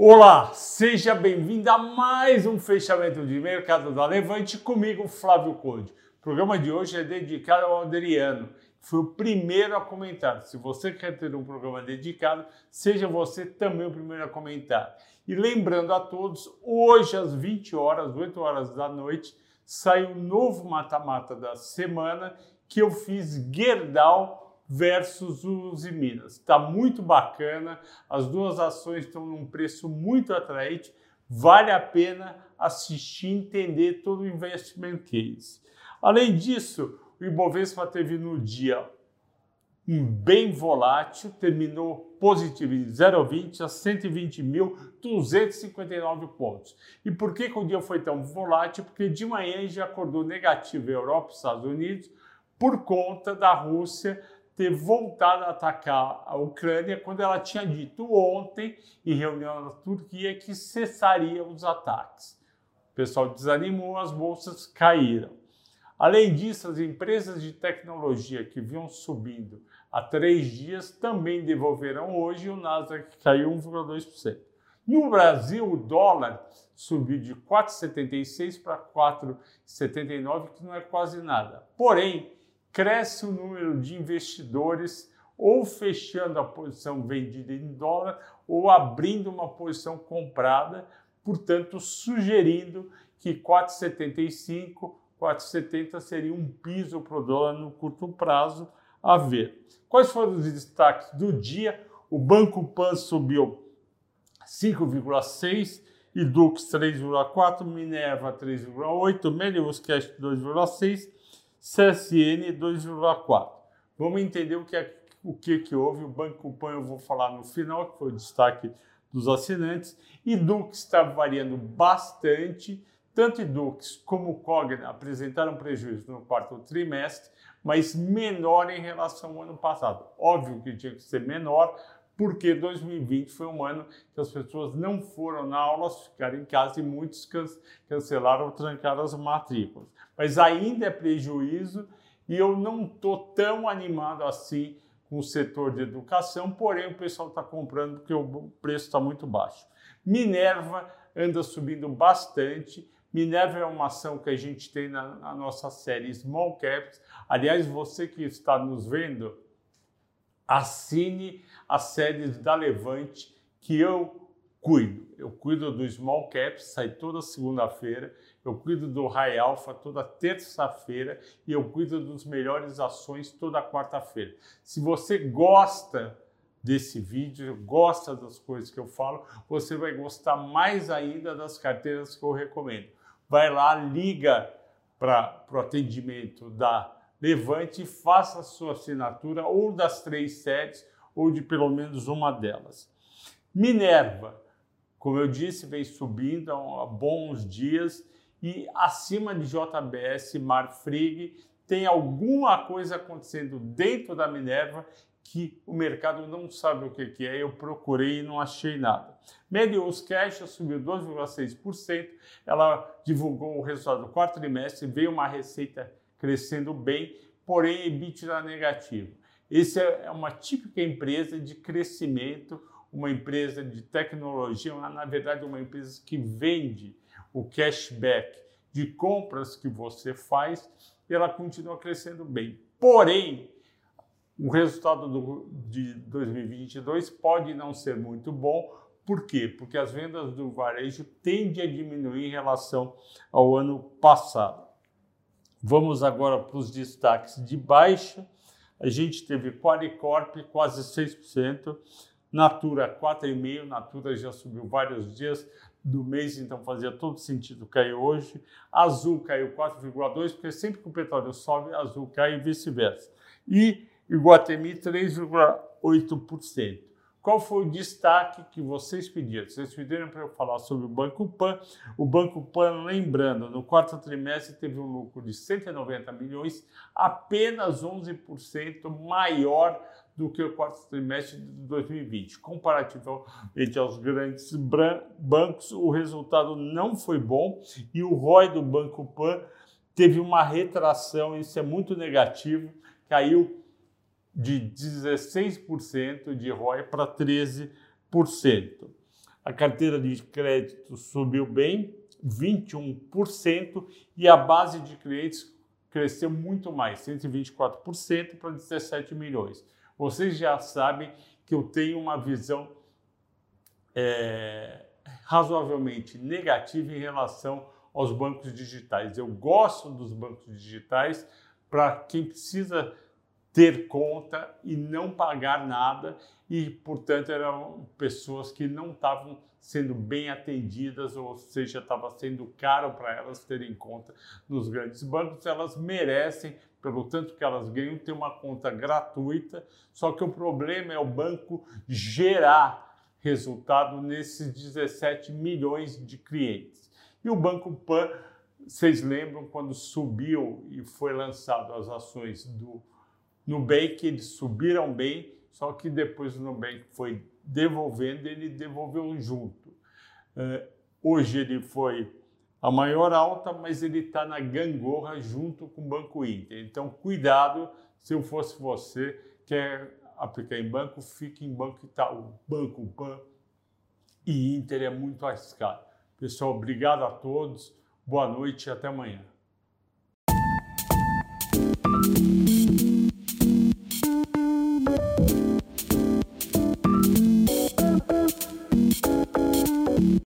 Olá, seja bem-vindo a mais um fechamento de mercado da Levante comigo, Flávio Conde. O programa de hoje é dedicado ao Adriano, que foi o primeiro a comentar. Se você quer ter um programa dedicado, seja você também o primeiro a comentar. E lembrando a todos, hoje às 20 horas, 8 horas da noite, sai o novo mata-mata da semana que eu fiz Gerdau versus os Minas. Está muito bacana, as duas ações estão num preço muito atraente, vale a pena assistir e entender todo o investment case. Além disso, o Ibovespa teve no dia um bem volátil, terminou positivo em 0,20 a 120.259 pontos. E por que, que o dia foi tão volátil? Porque de manhã já acordou negativo Europa e Estados Unidos por conta da Rússia ter voltado a atacar a Ucrânia quando ela tinha dito ontem, em reunião na Turquia, que cessaria os ataques. O pessoal desanimou, as bolsas caíram. Além disso, as empresas de tecnologia que vinham subindo há três dias também devolveram hoje o Nasdaq caiu 1,2%. No Brasil, o dólar subiu de 4,76 para 4,79, que não é quase nada. Porém, cresce o número de investidores ou fechando a posição vendida em dólar ou abrindo uma posição comprada, portanto, sugerindo que 4,75, 4,70 seria um piso para o dólar no curto prazo a ver. Quais foram os destaques do dia? O Banco Pan subiu 5,6 e Dux 3,4, Minerva 3,8, Melius Cash 2,6 CSN 2,4. Vamos entender o que, é, o que, que houve. O Banco Pan eu vou falar no final, que foi o destaque dos assinantes. E Dux está variando bastante. Tanto Dux como Cogna apresentaram prejuízo no quarto trimestre, mas menor em relação ao ano passado. Óbvio que tinha que ser menor, porque 2020 foi um ano que as pessoas não foram na aula, ficaram em casa e muitos cancelaram ou trancaram as matrículas. Mas ainda é prejuízo e eu não estou tão animado assim com o setor de educação, porém o pessoal está comprando porque o preço está muito baixo. Minerva anda subindo bastante. Minerva é uma ação que a gente tem na, na nossa série Small Caps. Aliás, você que está nos vendo, assine as séries da Levante que eu cuido. Eu cuido do Small Cap, sai toda segunda-feira. Eu cuido do High Alpha toda terça-feira e eu cuido dos melhores ações toda quarta-feira. Se você gosta desse vídeo, gosta das coisas que eu falo, você vai gostar mais ainda das carteiras que eu recomendo. Vai lá, liga para o atendimento da Levante e faça a sua assinatura ou das três séries ou de pelo menos uma delas. Minerva, como eu disse, vem subindo há bons dias e acima de JBS Marfrig tem alguma coisa acontecendo dentro da Minerva que o mercado não sabe o que é. Eu procurei e não achei nada. Medios Cash subiu 2,6%. Ela divulgou o resultado do quarto trimestre, veio uma receita crescendo bem, porém EBITDA negativo. Essa é uma típica empresa de crescimento, uma empresa de tecnologia, na verdade, uma empresa que vende o cashback de compras que você faz, e ela continua crescendo bem. Porém, o resultado do, de 2022 pode não ser muito bom. Por quê? Porque as vendas do varejo tendem a diminuir em relação ao ano passado. Vamos agora para os destaques de baixa. A gente teve Qualicorp quase 6%, Natura 4,5%, Natura já subiu vários dias do mês, então fazia todo sentido cair hoje. Azul caiu 4,2%, porque sempre que o petróleo sobe, Azul cai e vice-versa. E Iguatemi 3,8%. Qual foi o destaque que vocês pediram? Vocês pediram para eu falar sobre o Banco Pan. O Banco Pan, lembrando, no quarto trimestre teve um lucro de 190 milhões, apenas 11% maior do que o quarto trimestre de 2020. Comparativamente aos grandes bancos, o resultado não foi bom e o ROI do Banco Pan teve uma retração, isso é muito negativo, caiu de 16% de ROI para 13%. A carteira de crédito subiu bem, 21%, e a base de clientes cresceu muito mais, 124% para 17 milhões. Vocês já sabem que eu tenho uma visão é, razoavelmente negativa em relação aos bancos digitais. Eu gosto dos bancos digitais para quem precisa ter conta e não pagar nada e, portanto, eram pessoas que não estavam sendo bem atendidas, ou seja, estava sendo caro para elas terem conta nos grandes bancos. Elas merecem, pelo tanto que elas ganham, ter uma conta gratuita. Só que o problema é o banco gerar resultado nesses 17 milhões de clientes. E o Banco Pan, vocês lembram quando subiu e foi lançado as ações do Nubank, eles subiram bem, só que depois o Nubank foi devolvendo, ele devolveu junto. Uh, hoje ele foi a maior alta, mas ele está na gangorra junto com o Banco Inter. Então, cuidado, se eu fosse você, quer aplicar em banco, fique em Banco Itaú, Banco Pan e Inter é muito arriscado. Pessoal, obrigado a todos, boa noite e até amanhã.